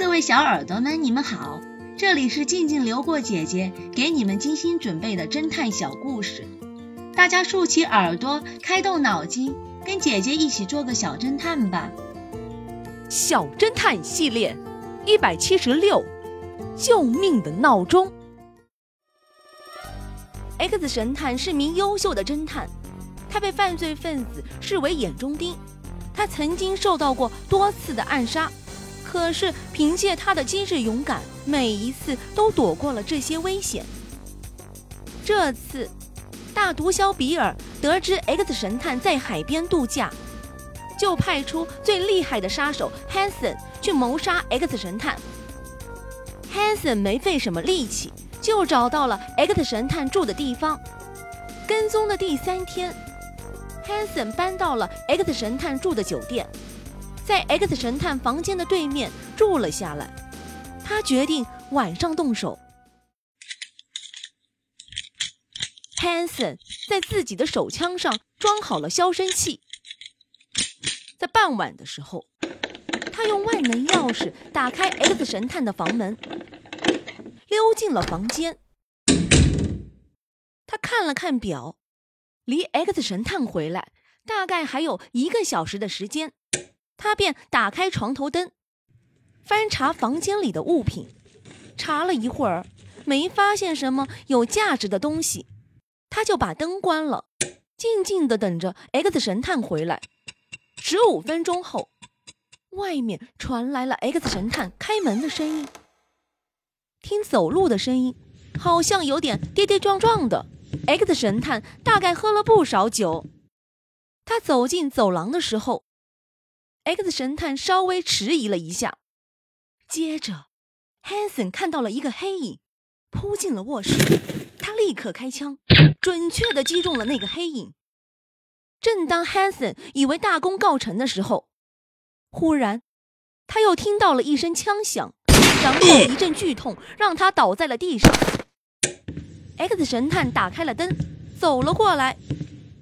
各位小耳朵们，你们好，这里是静静流过姐姐给你们精心准备的侦探小故事，大家竖起耳朵，开动脑筋，跟姐姐一起做个小侦探吧。小侦探系列一百七十六，救命的闹钟。X 神探是名优秀的侦探，他被犯罪分子视为眼中钉，他曾经受到过多次的暗杀。可是凭借他的机智勇敢，每一次都躲过了这些危险。这次，大毒枭比尔得知 X 神探在海边度假，就派出最厉害的杀手 Hanson 去谋杀 X 神探。Hanson 没费什么力气，就找到了 X 神探住的地方。跟踪的第三天，Hanson 搬到了 X 神探住的酒店。在 X 神探房间的对面住了下来，他决定晚上动手。Hanson 在自己的手枪上装好了消声器，在傍晚的时候，他用万能钥匙打开 X 神探的房门，溜进了房间。他看了看表，离 X 神探回来大概还有一个小时的时间。他便打开床头灯，翻查房间里的物品，查了一会儿，没发现什么有价值的东西，他就把灯关了，静静的等着 X 神探回来。十五分钟后，外面传来了 X 神探开门的声音，听走路的声音，好像有点跌跌撞撞的。X 神探大概喝了不少酒，他走进走廊的时候。X 神探稍微迟疑了一下，接着，Hanson 看到了一个黑影扑进了卧室，他立刻开枪，准确的击中了那个黑影。正当 Hanson 以为大功告成的时候，忽然他又听到了一声枪响，然后一阵剧痛让他倒在了地上。X 神探打开了灯，走了过来，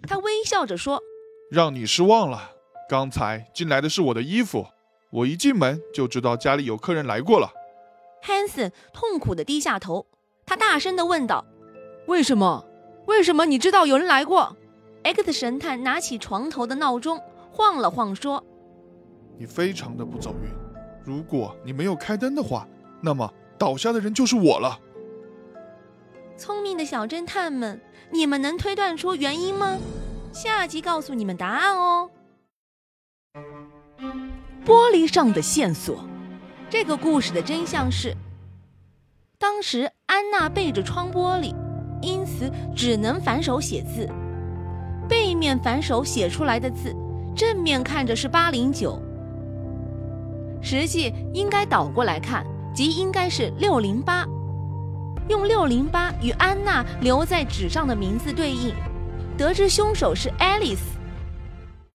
他微笑着说：“让你失望了。”刚才进来的是我的衣服，我一进门就知道家里有客人来过了。Hanson 痛苦地低下头，他大声地问道：“为什么？为什么你知道有人来过？”X 神探拿起床头的闹钟，晃了晃，说：“你非常的不走运。如果你没有开灯的话，那么倒下的人就是我了。”聪明的小侦探们，你们能推断出原因吗？下集告诉你们答案哦。玻璃上的线索，这个故事的真相是：当时安娜背着窗玻璃，因此只能反手写字。背面反手写出来的字，正面看着是八零九，实际应该倒过来看，即应该是六零八。用六零八与安娜留在纸上的名字对应，得知凶手是 Alice。